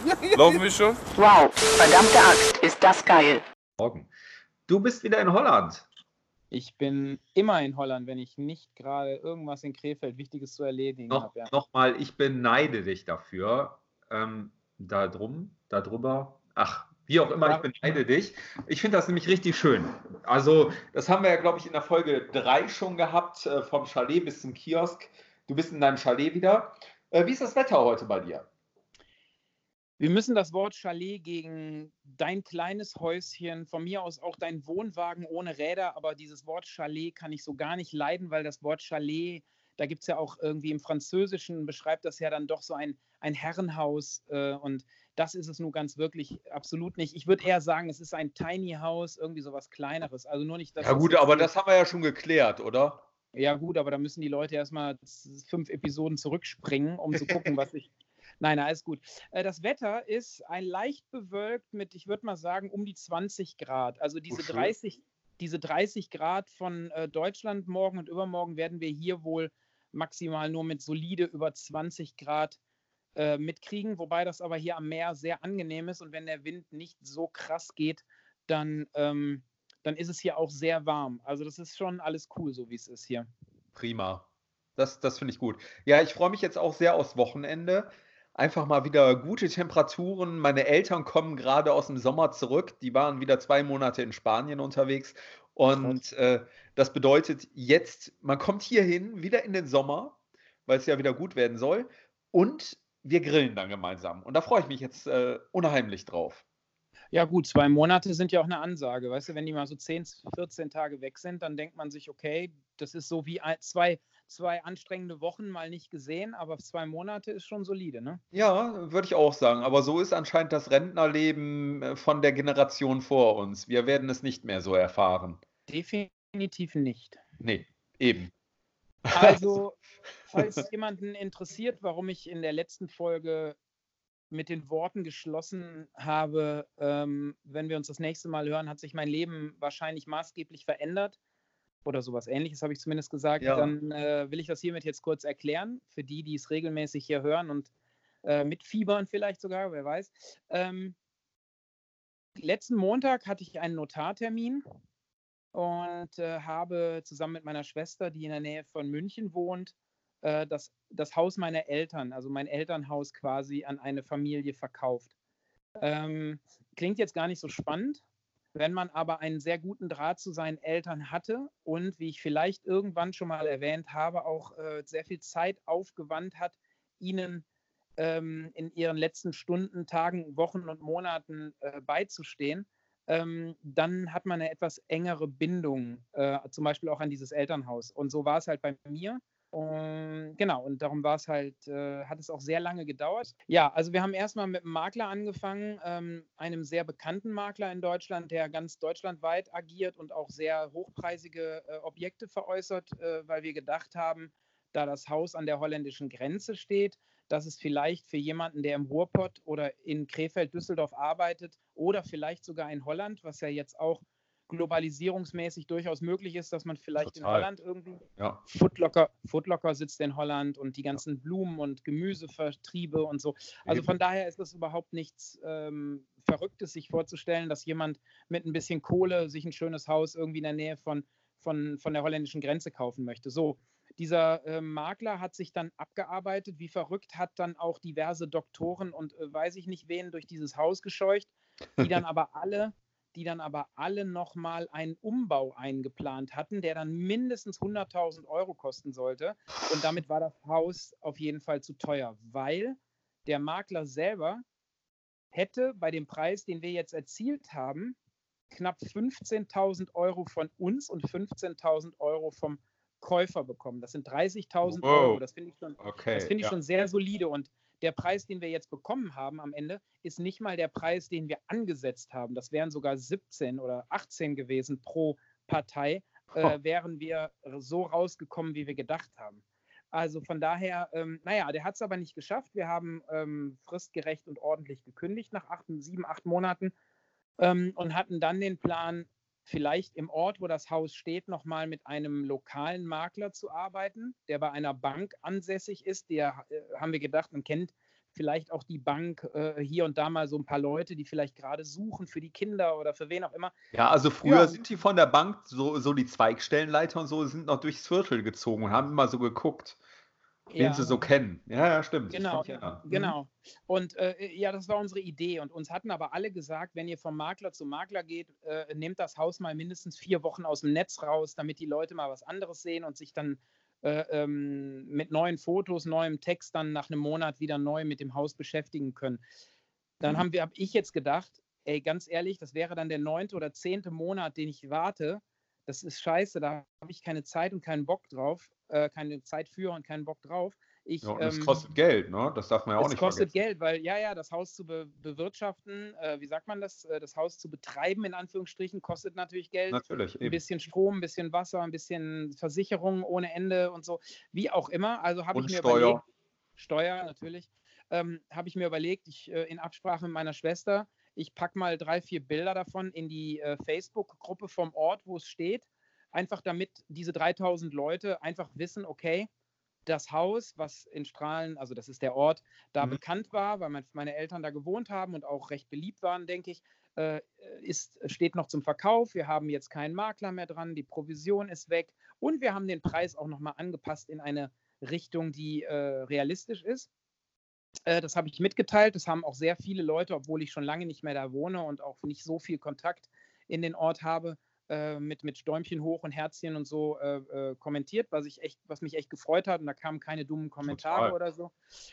Laufen wir schon? Wow, verdammte Axt, ist das geil. Morgen. Du bist wieder in Holland. Ich bin immer in Holland, wenn ich nicht gerade irgendwas in Krefeld Wichtiges zu erledigen Noch, habe. Ja. Nochmal, ich beneide dich dafür. Ähm, da drum, da drüber. Ach, wie auch immer, ich beneide dich. Ich finde das nämlich richtig schön. Also, das haben wir ja, glaube ich, in der Folge 3 schon gehabt, äh, vom Chalet bis zum Kiosk. Du bist in deinem Chalet wieder. Äh, wie ist das Wetter heute bei dir? Wir müssen das Wort Chalet gegen dein kleines Häuschen, von mir aus auch dein Wohnwagen ohne Räder, aber dieses Wort Chalet kann ich so gar nicht leiden, weil das Wort Chalet, da gibt es ja auch irgendwie im Französischen, beschreibt das ja dann doch so ein, ein Herrenhaus äh, und das ist es nun ganz wirklich absolut nicht. Ich würde eher sagen, es ist ein Tiny House, irgendwie sowas Kleineres. Also nur nicht, dass Ja, das gut, aber das haben wir ja schon geklärt, oder? Ja, gut, aber da müssen die Leute erstmal fünf Episoden zurückspringen, um zu gucken, was ich. Nein, alles gut. Äh, Das Wetter ist ein leicht bewölkt mit, ich würde mal sagen, um die 20 Grad. Also diese schön. 30, diese 30 Grad von äh, Deutschland morgen und übermorgen werden wir hier wohl maximal nur mit solide über 20 Grad äh, mitkriegen, wobei das aber hier am Meer sehr angenehm ist und wenn der Wind nicht so krass geht, dann, ähm, dann ist es hier auch sehr warm. Also das ist schon alles cool, so wie es ist hier. Prima. Das, das finde ich gut. Ja, ich freue mich jetzt auch sehr aufs Wochenende. Einfach mal wieder gute Temperaturen. Meine Eltern kommen gerade aus dem Sommer zurück. Die waren wieder zwei Monate in Spanien unterwegs. Und äh, das bedeutet jetzt, man kommt hierhin, wieder in den Sommer, weil es ja wieder gut werden soll. Und wir grillen dann gemeinsam. Und da freue ich mich jetzt äh, unheimlich drauf. Ja, gut, zwei Monate sind ja auch eine Ansage. Weißt du, wenn die mal so 10, 14 Tage weg sind, dann denkt man sich, okay, das ist so wie ein, zwei, zwei anstrengende Wochen mal nicht gesehen, aber zwei Monate ist schon solide, ne? Ja, würde ich auch sagen. Aber so ist anscheinend das Rentnerleben äh, von der Generation vor uns. Wir werden es nicht mehr so erfahren. Definitiv nicht. Nee, eben. Also, falls jemanden interessiert, warum ich in der letzten Folge mit den Worten geschlossen habe, ähm, wenn wir uns das nächste Mal hören, hat sich mein Leben wahrscheinlich maßgeblich verändert. Oder sowas ähnliches habe ich zumindest gesagt. Ja. Dann äh, will ich das hiermit jetzt kurz erklären, für die, die es regelmäßig hier hören und äh, mitfiebern vielleicht sogar, wer weiß. Ähm, letzten Montag hatte ich einen Notartermin und äh, habe zusammen mit meiner Schwester, die in der Nähe von München wohnt, äh, das, das Haus meiner Eltern, also mein Elternhaus quasi an eine Familie verkauft. Ähm, klingt jetzt gar nicht so spannend, wenn man aber einen sehr guten Draht zu seinen Eltern hatte und, wie ich vielleicht irgendwann schon mal erwähnt habe, auch äh, sehr viel Zeit aufgewandt hat, ihnen ähm, in ihren letzten Stunden, Tagen, Wochen und Monaten äh, beizustehen, ähm, dann hat man eine etwas engere Bindung, äh, zum Beispiel auch an dieses Elternhaus. Und so war es halt bei mir. Und genau, und darum war es halt, äh, hat es auch sehr lange gedauert. Ja, also wir haben erstmal mit einem Makler angefangen, ähm, einem sehr bekannten Makler in Deutschland, der ganz deutschlandweit agiert und auch sehr hochpreisige äh, Objekte veräußert, äh, weil wir gedacht haben, da das Haus an der holländischen Grenze steht, dass es vielleicht für jemanden, der im Ruhrpott oder in Krefeld, Düsseldorf arbeitet oder vielleicht sogar in Holland, was ja jetzt auch globalisierungsmäßig durchaus möglich ist, dass man vielleicht in Total. Holland irgendwie Ja. Footlocker, Footlocker sitzt in Holland und die ganzen Blumen- und Gemüsevertriebe und so. Also von daher ist das überhaupt nichts ähm, Verrücktes, sich vorzustellen, dass jemand mit ein bisschen Kohle sich ein schönes Haus irgendwie in der Nähe von, von, von der holländischen Grenze kaufen möchte. So, dieser äh, Makler hat sich dann abgearbeitet, wie verrückt, hat dann auch diverse Doktoren und äh, weiß ich nicht wen durch dieses Haus gescheucht, die dann aber alle die dann aber alle nochmal einen Umbau eingeplant hatten, der dann mindestens 100.000 Euro kosten sollte. Und damit war das Haus auf jeden Fall zu teuer, weil der Makler selber hätte bei dem Preis, den wir jetzt erzielt haben, knapp 15.000 Euro von uns und 15.000 Euro vom Käufer bekommen. Das sind 30.000 Wow. Euro. Das finde ich schon Okay. das finde ich ja. schon sehr solide. Und der Preis, den wir jetzt bekommen haben am Ende, ist nicht mal der Preis, den wir angesetzt haben. Das wären sogar 17 oder 18 gewesen pro Partei, äh, Oh. wären wir so rausgekommen, wie wir gedacht haben. Also von daher, ähm, naja, der hat es aber nicht geschafft. Wir haben ähm, fristgerecht und ordentlich gekündigt nach acht, sieben, acht Monaten ähm, und hatten dann den Plan, vielleicht im Ort, wo das Haus steht, nochmal mit einem lokalen Makler zu arbeiten, der bei einer Bank ansässig ist. Der äh, haben wir gedacht, man kennt vielleicht auch die Bank, äh, hier und da mal so ein paar Leute, die vielleicht gerade suchen für die Kinder oder für wen auch immer. Ja, also früher ja. sind die von der Bank, so, so die Zweigstellenleiter und so, sind noch durchs Viertel gezogen und haben immer so geguckt wen ja. sie so kennen. Ja, ja, stimmt. Genau, ja. Mhm. genau. Und äh, ja, das war unsere Idee. Und uns hatten aber alle gesagt, wenn ihr vom Makler zum Makler geht, äh, nehmt das Haus mal mindestens vier Wochen aus dem Netz raus, damit die Leute mal was anderes sehen und sich dann äh, ähm, mit neuen Fotos, neuem Text dann nach einem Monat wieder neu mit dem Haus beschäftigen können. Dann mhm. habe ich jetzt gedacht, ey, ganz ehrlich, das wäre dann der neunte oder zehnte Monat, den ich warte. Das ist scheiße, da habe ich keine Zeit und keinen Bock drauf äh, keine Zeit für und keinen Bock drauf. Ich, ja, und es ähm, kostet Geld, ne? Das darf man ja auch nicht vergessen. Es kostet Geld, weil ja, ja, das Haus zu be bewirtschaften, äh, wie sagt man das, äh, das Haus zu betreiben, in Anführungsstrichen, kostet natürlich Geld. Natürlich. Ein eben. bisschen Strom, ein bisschen Wasser, ein bisschen Versicherung ohne Ende und so, wie auch immer. Also habe ich mir Steuer. überlegt, Steuer natürlich, ähm, habe ich mir überlegt, ich äh, in Absprache mit meiner Schwester, ich packe mal drei, vier Bilder davon in die äh, Facebook-Gruppe vom Ort, wo es steht einfach damit diese 3000 Leute einfach wissen, okay, das Haus, was in Strahlen, also das ist der Ort, da mhm. bekannt war, weil mein, meine Eltern da gewohnt haben und auch recht beliebt waren, denke ich, äh, ist, steht noch zum Verkauf. Wir haben jetzt keinen Makler mehr dran, die Provision ist weg und wir haben den Preis auch nochmal angepasst in eine Richtung, die äh, realistisch ist. Äh, das habe ich mitgeteilt. Das haben auch sehr viele Leute, obwohl ich schon lange nicht mehr da wohne und auch nicht so viel Kontakt in den Ort habe, äh, mit, mit Däumchen hoch und Herzchen und so äh, äh, kommentiert, was, ich echt, was mich echt gefreut hat. Und da kamen keine dummen Kommentare Total. oder so.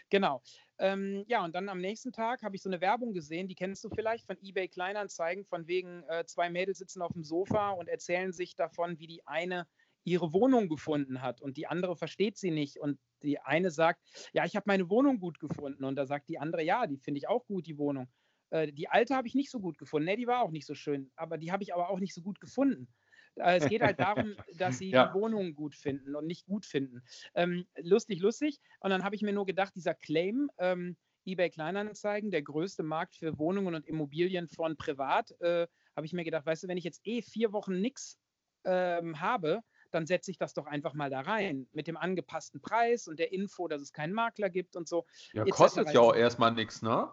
Genau. Ähm, ja, und dann am nächsten Tag habe ich so eine Werbung gesehen, die kennst du vielleicht von eBay Kleinanzeigen, von wegen äh, zwei Mädels sitzen auf dem Sofa und erzählen sich davon, wie die eine ihre Wohnung gefunden hat und die andere versteht sie nicht. Und die eine sagt, ja, ich habe meine Wohnung gut gefunden. Und da sagt die andere, ja, die finde ich auch gut, die Wohnung. Äh, die alte habe ich nicht so gut gefunden. Ne, die war auch nicht so schön, aber die habe ich aber auch nicht so gut gefunden. Äh, es geht halt darum, dass sie ja. die Wohnungen gut finden und nicht gut finden. Ähm, lustig, lustig. Und dann habe ich mir nur gedacht, dieser Claim, ähm, eBay Kleinanzeigen, der größte Markt für Wohnungen und Immobilien von privat, äh, habe ich mir gedacht, weißt du, wenn ich jetzt eh vier Wochen nichts ähm, habe, dann setze ich das doch einfach mal da rein mit dem angepassten Preis und der Info, dass es keinen Makler gibt und so. Ja, kostet ja auch erstmal nichts, ne?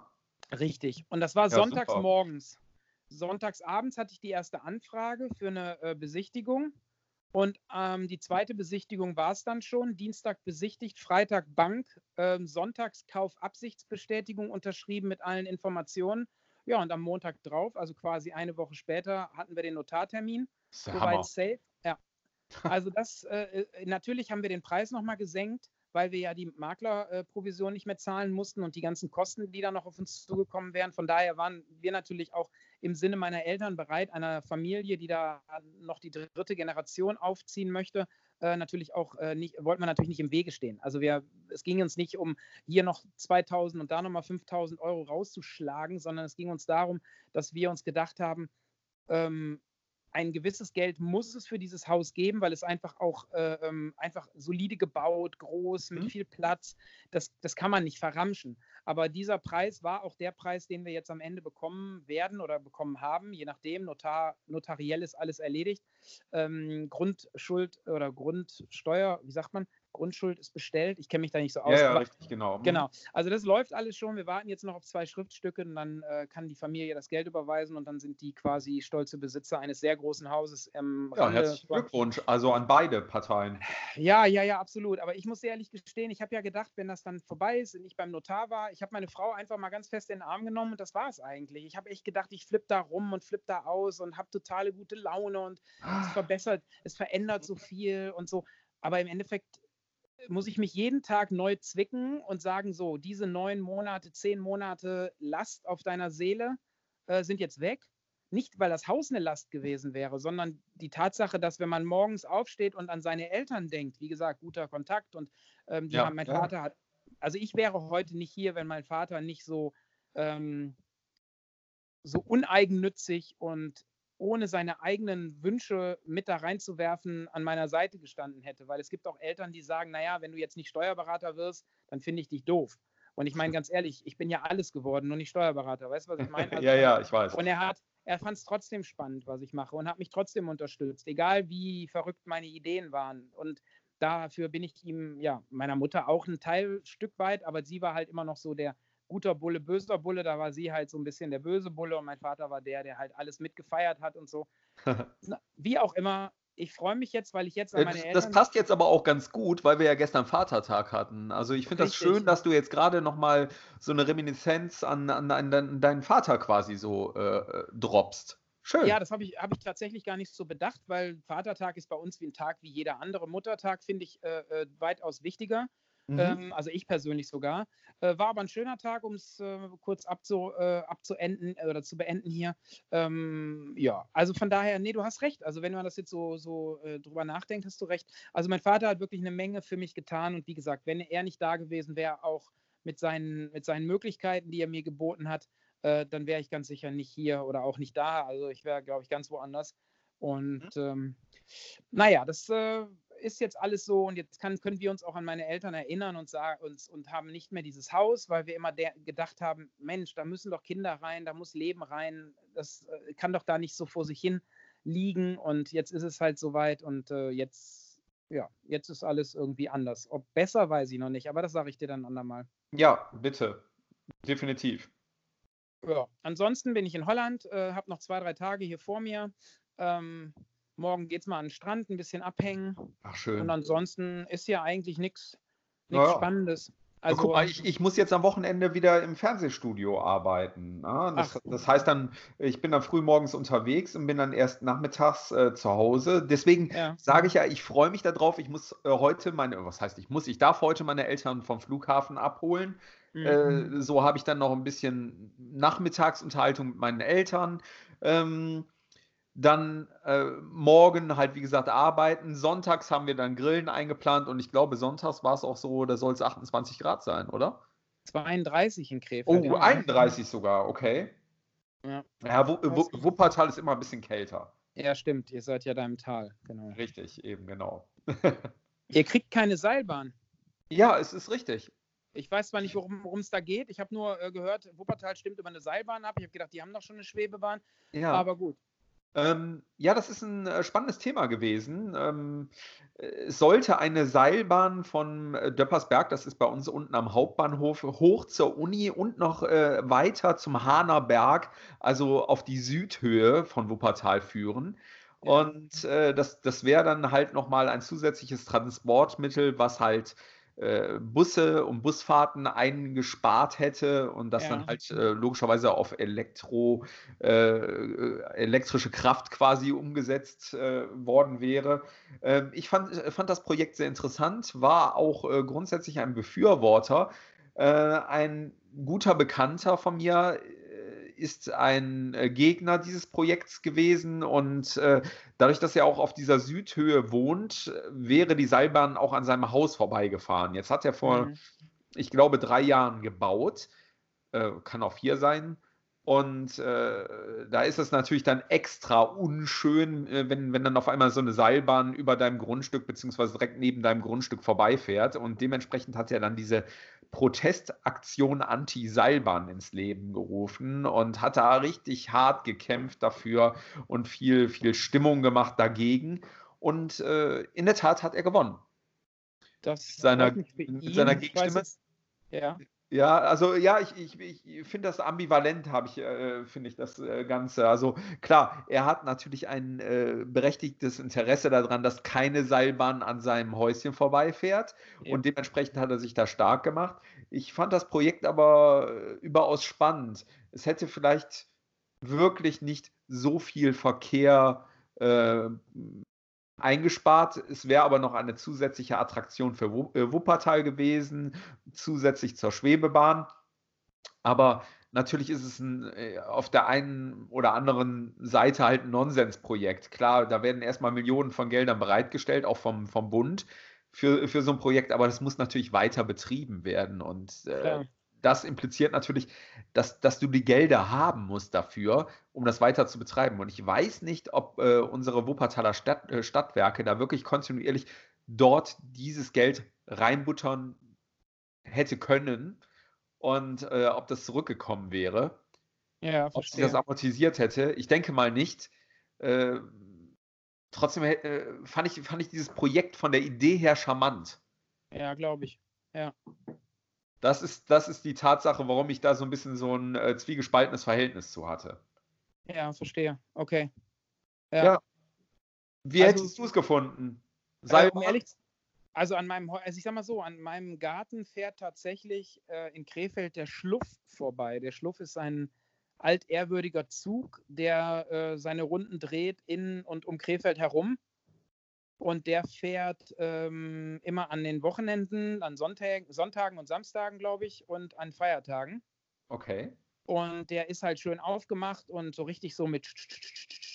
Richtig. Und das war ja, sonntags super. morgens. Sonntags abends hatte ich die erste Anfrage für eine äh, Besichtigung. Und ähm, die zweite Besichtigung war es dann schon. Dienstag besichtigt, Freitag Bank, äh, Sonntags Kaufabsichtsbestätigung unterschrieben mit allen Informationen. Ja, und am Montag drauf, also quasi eine Woche später, hatten wir den Notartermin. Soweit safe. Ja. Also das, äh, äh, natürlich haben wir den Preis nochmal gesenkt weil wir ja die Maklerprovision nicht mehr zahlen mussten und die ganzen Kosten, die da noch auf uns zugekommen wären. Von daher waren wir natürlich auch im Sinne meiner Eltern bereit, einer Familie, die da noch die dritte Generation aufziehen möchte, äh, natürlich auch äh, nicht, wollten wir natürlich nicht im Wege stehen. Also wir, es ging uns nicht um hier noch 2000 und da nochmal 5000 Euro rauszuschlagen, sondern es ging uns darum, dass wir uns gedacht haben, ähm, ein gewisses Geld muss es für dieses Haus geben, weil es einfach auch äh, ähm, einfach solide gebaut, groß, mit mhm. viel Platz. Das, das kann man nicht verramschen. Aber dieser Preis war auch der Preis, den wir jetzt am Ende bekommen werden oder bekommen haben, je nachdem. Notar, notariell ist alles erledigt. Ähm, Grundschuld oder Grundsteuer, wie sagt man? Grundschuld ist bestellt. Ich kenne mich da nicht so aus. Ja, ja richtig, genau. Mhm. Genau. Also das läuft alles schon. Wir warten jetzt noch auf zwei Schriftstücke und dann äh, kann die Familie das Geld überweisen und dann sind die quasi stolze Besitzer eines sehr großen Hauses. Ähm, ja, herzlichen Glückwunsch. Also an beide Parteien. Ja, ja, ja, absolut. Aber ich muss ehrlich gestehen, ich habe ja gedacht, wenn das dann vorbei ist und ich beim Notar war, ich habe meine Frau einfach mal ganz fest in den Arm genommen und das war es eigentlich. Ich habe echt gedacht, ich flippe da rum und flippe da aus und habe totale gute Laune und es ah. verbessert, es verändert so viel und so. Aber im Endeffekt muss ich mich jeden Tag neu zwicken und sagen, so, diese neun Monate, zehn Monate Last auf deiner Seele äh, sind jetzt weg. Nicht, weil das Haus eine Last gewesen wäre, sondern die Tatsache, dass wenn man morgens aufsteht und an seine Eltern denkt, wie gesagt, guter Kontakt und ähm, ja, haben, mein ja. Vater hat, also ich wäre heute nicht hier, wenn mein Vater nicht so, ähm, so uneigennützig und ohne seine eigenen Wünsche mit da reinzuwerfen, an meiner Seite gestanden hätte. Weil es gibt auch Eltern, die sagen, naja, wenn du jetzt nicht Steuerberater wirst, dann finde ich dich doof. Und ich meine ganz ehrlich, ich bin ja alles geworden, nur nicht Steuerberater. Weißt du, was ich meine? Also, ja, ja, ich weiß. Und er hat, er fand es trotzdem spannend, was ich mache und hat mich trotzdem unterstützt, egal wie verrückt meine Ideen waren. Und dafür bin ich ihm, ja, meiner Mutter auch ein Teilstück weit, aber sie war halt immer noch so der, guter Bulle, böser Bulle. Da war sie halt so ein bisschen der böse Bulle und mein Vater war der, der halt alles mitgefeiert hat und so. Wie auch immer, ich freue mich jetzt, weil ich jetzt an meine Das, Eltern. das passt jetzt aber auch ganz gut, weil wir ja gestern Vatertag hatten. Also ich finde das schön, dass du jetzt gerade nochmal so eine Reminiszenz an, an, an deinen- deinen Vater quasi so äh, äh, droppst. Schön. Ja, das habe ich, hab ich tatsächlich gar nicht so bedacht, weil Vatertag ist bei uns wie ein Tag wie jeder andere. Muttertag finde ich äh, äh, weitaus wichtiger. Mhm. Ähm, also ich persönlich sogar. Äh, war aber ein schöner Tag, um es äh, kurz abzu, äh, abzuenden äh, oder zu beenden hier. Ähm, ja, also von daher, nee, du hast recht. Also wenn man das jetzt so, so äh, drüber nachdenkt, hast du recht. Also mein Vater hat wirklich eine Menge für mich getan und wie gesagt, wenn er nicht da gewesen wäre, auch mit seinen, mit seinen Möglichkeiten, die er mir geboten hat, äh, dann wäre ich ganz sicher nicht hier oder auch nicht da. Also ich wäre, glaube ich, ganz woanders. Und ähm, naja, das äh, ist jetzt alles so und jetzt kann, können wir uns auch an meine Eltern erinnern und, sagen, uns, und haben nicht mehr dieses Haus, weil wir immer gedacht haben, Mensch, da müssen doch Kinder rein, da muss Leben rein, das äh, kann doch da nicht so vor sich hin liegen und jetzt ist es halt soweit und äh, jetzt, ja, jetzt ist alles irgendwie anders. Ob besser, weiß ich noch nicht, aber das sage ich dir dann andermal. Ja, bitte. Definitiv. Ja, ansonsten bin ich in Holland, äh, habe noch zwei, drei Tage hier vor mir. Ähm, morgen geht es mal an den Strand, ein bisschen abhängen. Ach, schön. Und ansonsten ist ja eigentlich nichts Ja, ja. Spannendes. Also, guck mal, ich, ich muss jetzt am Wochenende wieder im Fernsehstudio arbeiten. Ja, das, das heißt dann, ich bin dann früh morgens unterwegs und bin dann erst nachmittags äh, zu Hause. Deswegen ja, sage ich ja, ich freue mich darauf. Ich muss äh, heute meine, was heißt ich muss, ich darf heute meine Eltern vom Flughafen abholen. mhm. Äh, so habe ich dann noch ein bisschen Nachmittagsunterhaltung mit meinen Eltern. Ähm, dann äh, morgen halt, wie gesagt, arbeiten. Sonntags haben wir dann Grillen eingeplant und ich glaube, sonntags war es auch so, da soll es 28 Grad sein, oder? 32 in Krefeld. Oh, ja. 31 sogar, okay. Ja. Ja, Wu- Wuppertal ist immer ein bisschen kälter. Ja, stimmt. Ihr seid ja da im Tal. Genau. Richtig, eben, genau. Ihr kriegt keine Seilbahn. Ja, es ist richtig. Ich weiß zwar nicht, worum es da geht. Ich habe nur äh, gehört, Wuppertal stimmt über eine Seilbahn ab. Ich habe gedacht, die haben doch schon eine Schwebebahn. Ja. Aber gut. Ähm, ja, das ist ein äh, spannendes Thema gewesen. Ähm, äh, es sollte eine Seilbahn von äh, Döppersberg, das ist bei uns unten am Hauptbahnhof, hoch zur Uni und noch äh, weiter zum Hahner Berg, also auf die Südhöhe von Wuppertal führen. Und äh, das, das wäre dann halt nochmal ein zusätzliches Transportmittel, was halt äh, Busse und Busfahrten eingespart hätte und das Ja. dann halt äh, logischerweise auf Elektro, äh, äh, elektrische Kraft quasi umgesetzt worden wäre. Ähm, ich fand, fand das Projekt sehr interessant, war auch grundsätzlich ein Befürworter. Ein guter Bekannter von mir ist ein äh, Gegner dieses Projekts gewesen und äh, dadurch, dass er auch auf dieser Südhöhe wohnt, wäre die Seilbahn auch an seinem Haus vorbeigefahren. Jetzt hat er vor, Mhm. ich glaube, drei Jahren gebaut, äh, kann auch vier sein. Und äh, da ist es natürlich dann extra unschön, äh, wenn, wenn dann auf einmal so eine Seilbahn über deinem Grundstück beziehungsweise direkt neben deinem Grundstück vorbeifährt. Und dementsprechend hat er dann diese Protestaktion Anti-Seilbahn ins Leben gerufen und hat da richtig hart gekämpft dafür und viel, viel Stimmung gemacht dagegen. Und äh, in der Tat hat er gewonnen. Das Seiner- mit seiner Gegenstimme? Ja. Ja, also ja, ich, ich, ich finde das ambivalent, habe ich, äh, finde ich das äh, Ganze. Also klar, er hat natürlich ein äh, berechtigtes Interesse daran, dass keine Seilbahn an seinem Häuschen vorbeifährt Ja. und dementsprechend hat er sich da stark gemacht. Ich fand das Projekt aber äh, überaus spannend. Es hätte vielleicht wirklich nicht so viel Verkehr äh, eingespart. Es wäre aber noch eine zusätzliche Attraktion für äh, Wuppertal gewesen, zusätzlich zur Schwebebahn. Aber natürlich ist es ein, äh, auf der einen oder anderen Seite halt ein Nonsensprojekt. Klar, da werden erstmal Millionen von Geldern bereitgestellt, auch vom, vom Bund für, für so ein Projekt, aber das muss natürlich weiter betrieben werden. Und äh. Das impliziert natürlich, dass, dass du die Gelder haben musst dafür, um das weiter zu betreiben. Und ich weiß nicht, ob äh, unsere Wuppertaler Stadt, äh, Stadtwerke da wirklich kontinuierlich dort dieses Geld reinbuttern hätte können und äh, ob das zurückgekommen wäre, Ja, ob sie das amortisiert hätte. Ich denke mal nicht. Äh, trotzdem äh, fand, ich, fand ich dieses Projekt von der Idee her charmant. Ja, glaube ich. Das ist, das ist die Tatsache, warum ich da so ein bisschen so ein äh, zwiegespaltenes Verhältnis zu hatte. Ja, verstehe. Okay. Ja. ja. Wie also, hättest du es gefunden? Sei also, um ehrlich, also an meinem, also ich sag mal so, an meinem Garten fährt tatsächlich äh, in Krefeld der Schluff vorbei. Der Schluff ist ein altehrwürdiger Zug, der äh, seine Runden dreht in und um Krefeld herum. Und der fährt ähm, immer an den Wochenenden, an Sonntag, Sonntagen und Samstagen, glaube ich, und an Feiertagen. Okay. Und der ist halt schön aufgemacht und so richtig so mit,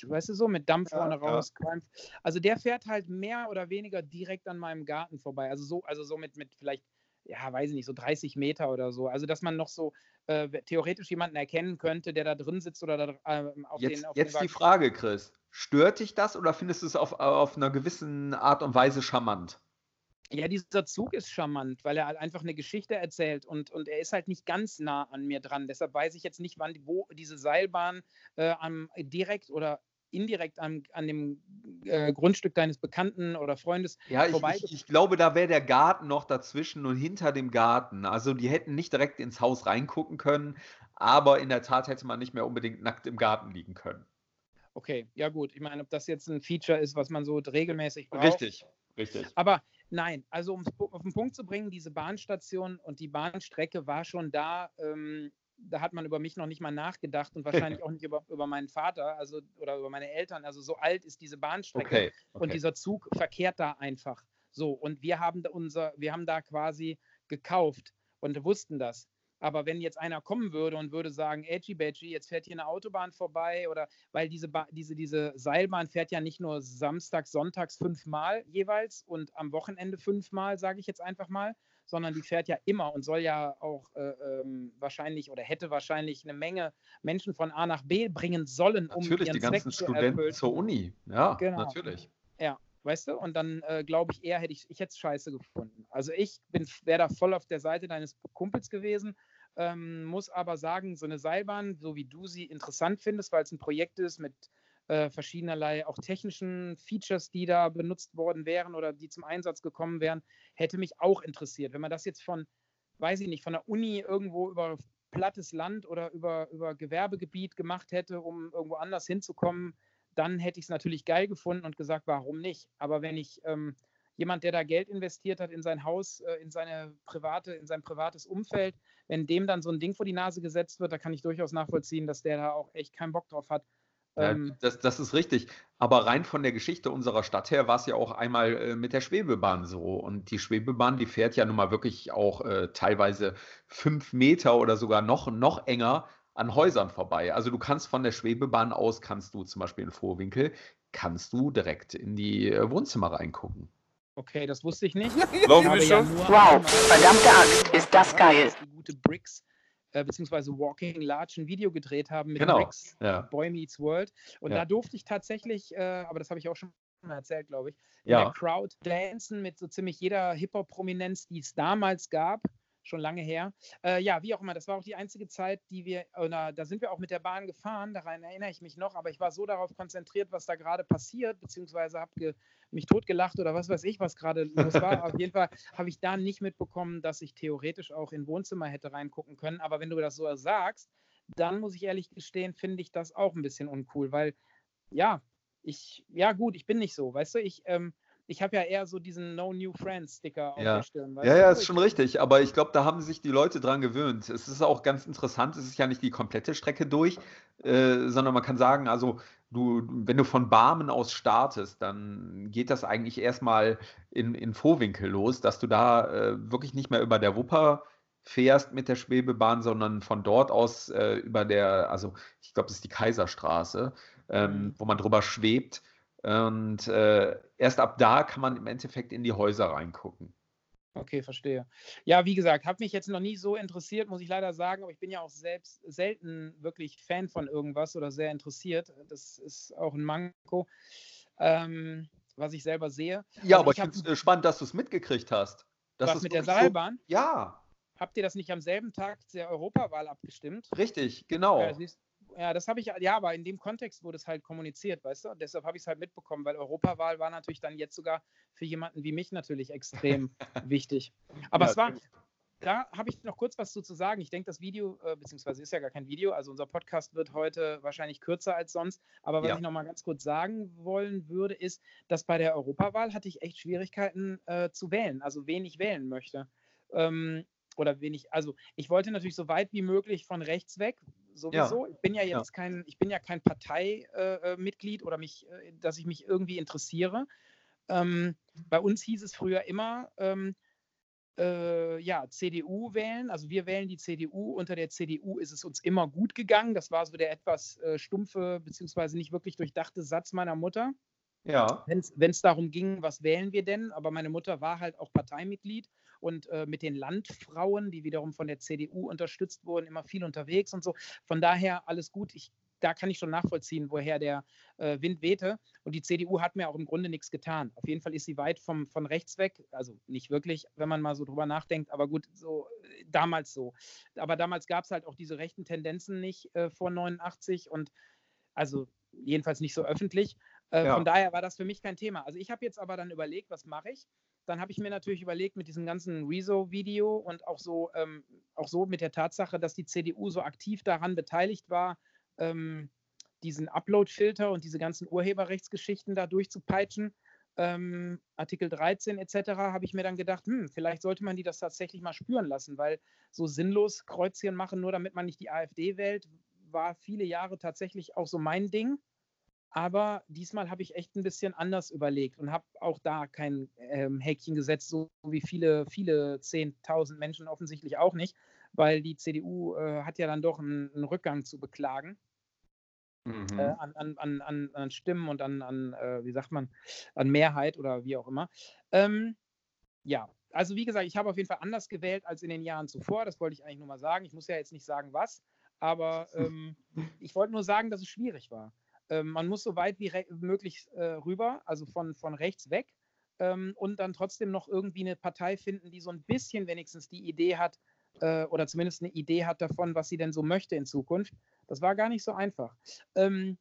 weißt du, so mit Dampf vorne ja, raus. Ja. Also der fährt halt mehr oder weniger direkt an meinem Garten vorbei. Also so, also so mit, mit vielleicht, ja, weiß ich nicht, so 30 Meter oder so. Also dass man noch so äh, theoretisch jemanden erkennen könnte, der da drin sitzt oder da äh, auf jetzt, den auf Jetzt den die Frage, Chris. Stört dich das oder findest du es auf, auf einer gewissen Art und Weise charmant? Ja, dieser Zug ist charmant, weil er halt einfach eine Geschichte erzählt und, und er ist halt nicht ganz nah an mir dran. Deshalb weiß ich jetzt nicht, wann wo diese Seilbahn äh, am, direkt oder indirekt an, an dem äh, Grundstück deines Bekannten oder Freundes ja, ich, ich, ich glaube, da wäre der Garten noch dazwischen und hinter dem Garten. Also die hätten nicht direkt ins Haus reingucken können, aber in der Tat hätte man nicht mehr unbedingt nackt im Garten liegen können. Okay, ja gut. Ich meine, ob das jetzt ein Feature ist, was man so regelmäßig braucht. Richtig, richtig. Aber Nein, also um es auf den Punkt zu bringen, diese Bahnstation und die Bahnstrecke war schon da. Ähm, da hat man über mich noch nicht mal nachgedacht und wahrscheinlich auch nicht über, über meinen Vater, also oder über meine Eltern. Also so alt ist diese Bahnstrecke okay, okay. und dieser Zug verkehrt da einfach. So und wir haben da unser, wir haben da quasi gekauft und wussten das. Aber wenn jetzt einer kommen würde und würde sagen, Edgy Badgy, jetzt fährt hier eine Autobahn vorbei oder weil diese, ba diese, diese Seilbahn fährt ja nicht nur samstags, sonntags fünfmal jeweils und am Wochenende fünfmal, sage ich jetzt einfach mal, sondern die fährt ja immer und soll ja auch äh, ähm, wahrscheinlich oder hätte wahrscheinlich eine Menge Menschen von A nach B bringen sollen, um natürlich, ihren die ganzen Zweck Studenten zur Uni. Ja, genau. natürlich. Ja, weißt du? Und dann äh, glaube ich eher, hätte ich, ich hätte es scheiße gefunden. Also ich wäre da voll auf der Seite deines Kumpels gewesen, ähm, muss aber sagen, so eine Seilbahn, so wie du sie interessant findest, weil es ein Projekt ist mit äh, verschiedenerlei auch technischen Features, die da benutzt worden wären oder die zum Einsatz gekommen wären, hätte mich auch interessiert. Wenn man das jetzt von, weiß ich nicht, von der Uni irgendwo über plattes Land oder über, über Gewerbegebiet gemacht hätte, um irgendwo anders hinzukommen, dann hätte ich es natürlich geil gefunden und gesagt, warum nicht? Aber wenn ich ähm, jemand, der da Geld investiert hat in sein Haus, äh, in seine private, in sein privates Umfeld, wenn dem dann so ein Ding vor die Nase gesetzt wird, da kann ich durchaus nachvollziehen, dass der da auch echt keinen Bock drauf hat. Ja, ähm, das, das, ist richtig. Aber rein von der Geschichte unserer Stadt her war es ja auch einmal äh, mit der Schwebebahn so. Und die Schwebebahn, die fährt ja nun mal wirklich auch äh, teilweise fünf Meter oder sogar noch, noch enger an Häusern vorbei. Also du kannst von der Schwebebahn aus, kannst du zum Beispiel in Vorwinkel, kannst du direkt in die äh, Wohnzimmer reingucken. Okay, das wusste ich nicht. Wow, verdammte Axt, ist das geil. Die gute Bricks äh, beziehungsweise Walking Large ein Video gedreht haben mit genau. Bricks, ja. Boy Meets World. Und ja. da durfte ich tatsächlich, äh, aber das habe ich auch schon erzählt, glaube ich, in ja. der Crowd dancen mit so ziemlich jeder Hip-Hop-Prominenz, die es damals gab schon lange her. Äh, ja, wie auch immer, das war auch die einzige Zeit, die wir, oder da sind wir auch mit der Bahn gefahren, daran erinnere ich mich noch, aber ich war so darauf konzentriert, was da gerade passiert, beziehungsweise habe mich totgelacht oder was weiß ich, was gerade los war. Auf jeden Fall habe ich da nicht mitbekommen, dass ich theoretisch auch in Wohnzimmer hätte reingucken können. Aber wenn du das so sagst, dann muss ich ehrlich gestehen, finde ich das auch ein bisschen uncool, weil ja, ich, ja gut, ich bin nicht so, weißt du, ich, ähm, ich habe ja eher so diesen No New Friends Sticker auf ja. der Stirn. ja, ja, ist schon richtig. Aber ich glaube, da haben sich die Leute dran gewöhnt. Es ist auch ganz interessant. Es ist ja nicht die komplette Strecke durch, äh, sondern man kann sagen, also du, wenn du von Barmen aus startest, dann geht das eigentlich erstmal in, in Vorwinkel los, dass du da äh, wirklich nicht mehr über der Wupper fährst mit der Schwebebahn, sondern von dort aus äh, über der, also ich glaube, das ist die Kaiserstraße, ähm, mhm. wo man drüber schwebt und äh, erst ab da kann man im Endeffekt in die Häuser reingucken. Okay, verstehe. Ja, wie gesagt, habe mich jetzt noch nie so interessiert, muss ich leider sagen, aber ich bin ja auch selbst selten wirklich Fan von irgendwas oder sehr interessiert. Das ist auch ein Manko, ähm, was ich selber sehe. Ja, also aber ich, finde es spannend, dass du es mitgekriegt hast. was mit der Seilbahn? So, ja. Habt ihr das nicht am selben Tag der Europawahl abgestimmt? Richtig, genau. Ja, siehst, ja, das habe ich, ja, aber in dem Kontext wurde es halt kommuniziert, weißt du? Und deshalb habe ich es halt mitbekommen, weil Europawahl war natürlich dann jetzt sogar für jemanden wie mich natürlich extrem wichtig. Aber ja, es war, da habe ich noch kurz was zu, zu sagen. Ich denke, das Video, äh, beziehungsweise ist ja gar kein Video, also unser Podcast wird heute wahrscheinlich kürzer als sonst. Aber was Ja. ich noch mal ganz kurz sagen wollen würde, ist, dass bei der Europawahl hatte ich echt Schwierigkeiten äh, zu wählen, also wen ich wählen möchte. Ähm, oder wen ich, also ich wollte natürlich so weit wie möglich von rechts weg, sowieso. Ich bin ja Ja. jetzt kein, ich bin ja kein Parteimitglied äh, äh, oder mich, äh, dass ich mich irgendwie interessiere. Ähm, bei uns hieß es früher immer, ähm, äh, ja, CDU wählen. Also wir wählen die CDU. Unter der CDU ist es uns immer gut gegangen. Das war so der etwas äh, stumpfe, beziehungsweise nicht wirklich durchdachte Satz meiner Mutter. Ja. Wenn es darum ging, was wählen wir denn? Aber meine Mutter war halt auch Parteimitglied und äh, mit den Landfrauen, die wiederum von der CDU unterstützt wurden, immer viel unterwegs und so. Von daher alles gut. Ich, da kann ich schon nachvollziehen, woher der äh, Wind wehte. Und die CDU hat mir auch im Grunde nichts getan. Auf jeden Fall ist sie weit vom, von rechts weg. Also nicht wirklich, wenn man mal so drüber nachdenkt, aber gut, so äh, damals so. Aber damals gab es halt auch diese rechten Tendenzen nicht äh, vor 89 und also jedenfalls nicht so öffentlich. Äh, Ja. Von daher war das für mich kein Thema. Also ich habe jetzt aber dann überlegt, was mache ich? Dann habe ich mir natürlich überlegt mit diesem ganzen Rezo-Video und auch so, ähm, auch so mit der Tatsache, dass die CDU so aktiv daran beteiligt war, ähm, diesen Upload-Filter und diese ganzen Urheberrechtsgeschichten da durchzupeitschen. Ähm, Artikel 13 etc. habe ich mir dann gedacht, hm, vielleicht sollte man die das tatsächlich mal spüren lassen, weil so sinnlos Kreuzchen machen, nur damit man nicht die AfD wählt, war viele Jahre tatsächlich auch so mein Ding. Aber diesmal habe ich echt ein bisschen anders überlegt und habe auch da kein ähm, Häkchen gesetzt, so wie viele, viele 10.000 Menschen offensichtlich auch nicht, weil die CDU äh, hat ja dann doch einen, einen Rückgang zu beklagen Mhm. äh, an, an, an, an, Stimmen und an, an äh, wie sagt man, an Mehrheit oder wie auch immer. Ähm, ja, also wie gesagt, ich habe auf jeden Fall anders gewählt als in den Jahren zuvor. Das wollte ich eigentlich nur mal sagen. Ich muss ja jetzt nicht sagen, was, aber ähm, ich wollte nur sagen, dass es schwierig war. Ähm, man muss so weit wie möglich äh, rüber, also von, von rechts weg. Ähm, und dann trotzdem noch irgendwie eine Partei finden, die so ein bisschen wenigstens die Idee hat, äh, oder zumindest eine Idee hat davon, was sie denn so möchte in Zukunft. Das war gar nicht so einfach. Ähm,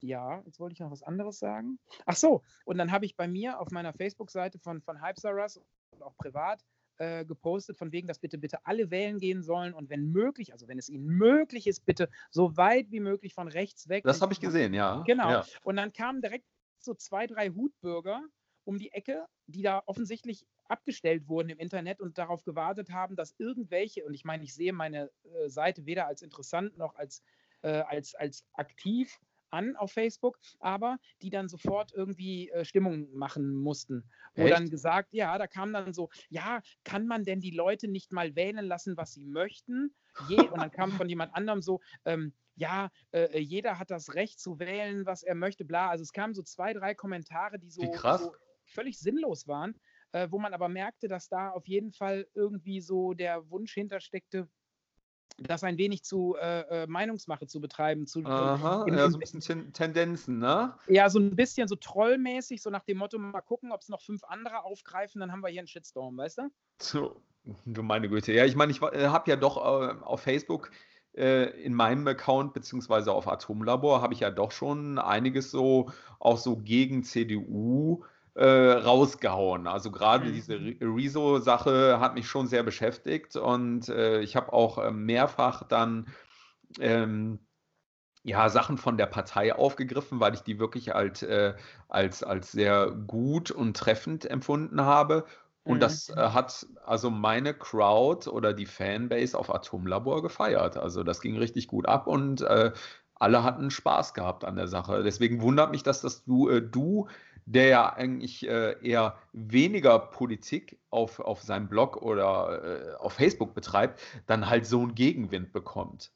ja, jetzt wollte ich noch was anderes sagen. Ach so, und dann habe ich bei mir auf meiner Facebook-Seite von, von Hypesaurus und auch privat äh, gepostet, von wegen, dass bitte, bitte alle wählen gehen sollen und wenn möglich, also wenn es ihnen möglich ist, bitte so weit wie möglich von rechts weg. Das habe ich gesehen, ja. Genau. Ja. Und dann kamen direkt so zwei, drei Hutbürger um die Ecke, die da offensichtlich abgestellt wurden im Internet und darauf gewartet haben, dass irgendwelche, und ich meine, ich sehe meine äh, Seite weder als interessant noch als, äh, als, als aktiv an auf Facebook, aber die dann sofort irgendwie äh, Stimmung machen mussten. Wo Echt? dann gesagt, ja, da kam dann so, ja, kann man denn die Leute nicht mal wählen lassen, was sie möchten? Je, und dann kam von jemand anderem so, ähm, ja, äh, jeder hat das Recht zu wählen, was er möchte, bla. Also es kamen so zwei, drei Kommentare, die so, so völlig sinnlos waren, äh, wo man aber merkte, dass da auf jeden Fall irgendwie so der Wunsch hintersteckte, das ein wenig zu äh, äh, Meinungsmache zu betreiben, zu, Aha, im- ja, so ein bisschen Ten Tendenzen, ne? ja, so ein bisschen so trollmäßig, so nach dem Motto, mal gucken, ob es noch fünf andere aufgreifen, dann haben wir hier einen Shitstorm, weißt du? So, du meine Güte. Ja, ich meine, ich habe ja doch äh, auf Facebook äh, in meinem Account beziehungsweise auf Atomlabor habe ich ja doch schon einiges so auch so gegen CDU äh, rausgehauen. Also gerade Mhm. diese Re- Rezo-Sache hat mich schon sehr beschäftigt und äh, ich habe auch äh, mehrfach dann ähm, ja, Sachen von der Partei aufgegriffen, weil ich die wirklich halt, äh, als, als sehr gut und treffend empfunden habe. Und Mhm. das äh, hat also meine Crowd oder die Fanbase auf Atomlabor gefeiert. Also das ging richtig gut ab und äh, alle hatten Spaß gehabt an der Sache. Deswegen wundert mich, dass das du, äh, du der ja eigentlich äh, eher weniger Politik auf, auf seinem Blog oder äh, auf Facebook betreibt, dann halt so einen Gegenwind bekommt.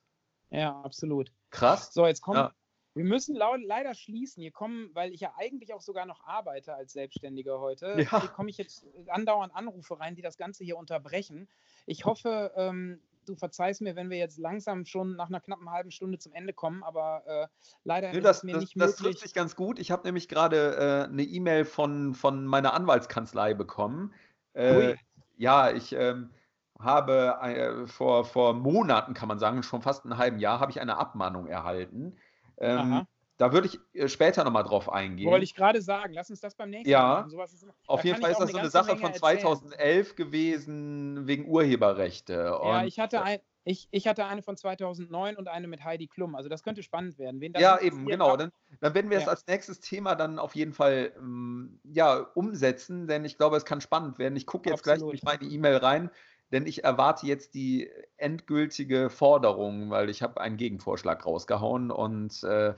Ja, absolut. Krass. So, jetzt kommen. Ja. Wir müssen leider schließen. Hier kommen, weil ich ja eigentlich auch sogar noch arbeite als Selbstständiger heute, Ja. hier komme ich jetzt andauernd Anrufe rein, die das Ganze hier unterbrechen. Ich hoffe, ähm, du verzeihst mir, wenn wir jetzt langsam schon nach einer knappen halben Stunde zum Ende kommen, aber äh, leider Nee, ist das, es mir das, nicht das möglich. trifft sich ganz gut. Ich habe nämlich gerade äh, eine E-Mail von, von meiner Anwaltskanzlei bekommen. Äh, ja, ich ähm, habe äh, vor, vor Monaten, kann man sagen, schon fast ein halben Jahr, habe ich eine Abmahnung erhalten. Ähm, Aha. Da würde ich äh, später nochmal drauf eingehen. Wollte ich gerade sagen, lass uns das beim nächsten Ja. Mal machen. Sowas ist Auf jeden Fall ist das so eine Sache Menge von erzählen. 2011 gewesen wegen Urheberrechte. Ja, Und, ich hatte, äh, ein, ich, ich hatte eine von 2009 und eine mit Heidi Klum. Also das könnte spannend werden. Ja, eben, genau. Dann, dann werden wir es Ja. als nächstes Thema dann auf jeden Fall ähm, ja, umsetzen, denn ich glaube, es kann spannend werden. Ich gucke jetzt gleich Absolut. durch meine E-Mail rein, denn ich erwarte jetzt die endgültige Forderung, weil ich habe einen Gegenvorschlag rausgehauen und äh,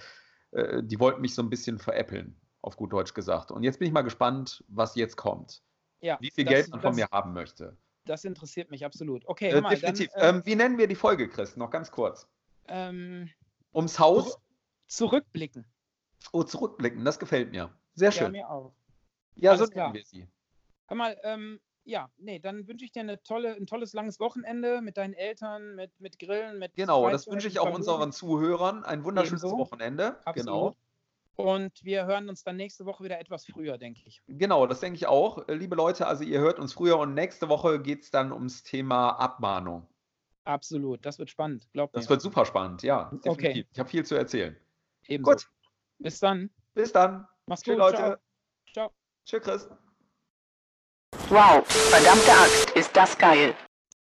äh, die wollten mich so ein bisschen veräppeln, auf gut Deutsch gesagt. Und jetzt bin ich mal gespannt, was jetzt kommt. ja, Wie viel das, Geld man von das, mir haben möchte. Das interessiert mich absolut. Okay, Äh, mal, definitiv. Dann, ähm, wie nennen wir die Folge, Chris? Noch ganz kurz. ähm, Ums Haus. zurückblicken. Oh, zurückblicken, das gefällt mir. Sehr Ja, schön. mir auch. Ja, Alles so klar. nennen wir sie. Hör mal, ähm, ja, nee, dann wünsche ich dir eine tolle, ein tolles langes Wochenende mit deinen Eltern, mit, mit Grillen, mit Genau, das Freizeit, wünsche ich auch unseren Zuhörern. Ein wunderschönes Ebenso. Wochenende. Absolut. Genau. Und wir hören uns dann nächste Woche wieder etwas früher, denke ich. Genau, das denke ich auch. Liebe Leute, also ihr hört uns früher und nächste Woche geht es dann ums Thema Abmahnung. Absolut, das wird spannend, glaubt Das mir. wird super spannend, ja. Okay. Definitiv. Ich habe viel zu erzählen. Ebenso. Gut, Bis dann. bis dann. Mach's Tschüss, gut. Leute. Ciao. Ciao. Tschüss, Chris. Wow, verdammte Axt, ist das geil.